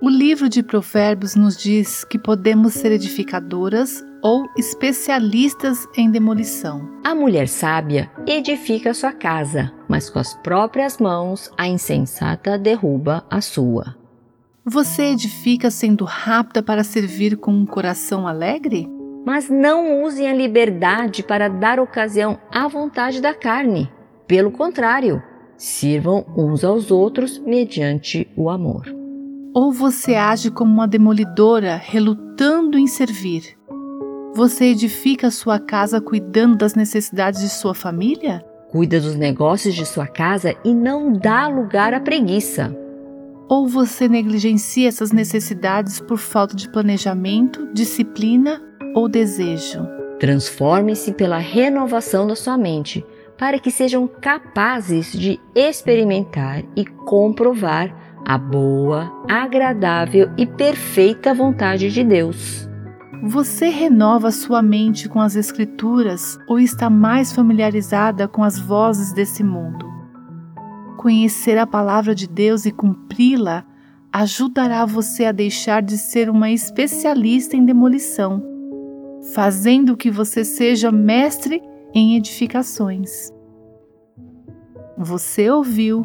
O livro de Provérbios nos diz que podemos ser edificadoras ou especialistas em demolição. A mulher sábia edifica sua casa, mas com as próprias mãos a insensata derruba a sua. Você edifica sendo rápida para servir com um coração alegre? Mas não usem a liberdade para dar ocasião à vontade da carne. Pelo contrário, sirvam uns aos outros mediante o amor. Ou você age como uma demolidora, relutando em servir? Você edifica sua casa cuidando das necessidades de sua família? Cuida dos negócios de sua casa e não dá lugar à preguiça. Ou você negligencia essas necessidades por falta de planejamento, disciplina ou desejo? Transforme-se pela renovação da sua mente, para que sejam capazes de experimentar e comprovar a boa, agradável e perfeita vontade de Deus. Você renova sua mente com as Escrituras ou está mais familiarizada com as vozes desse mundo? Conhecer a palavra de Deus e cumpri-la ajudará você a deixar de ser uma especialista em demolição, fazendo que você seja mestre em edificações. Você ouviu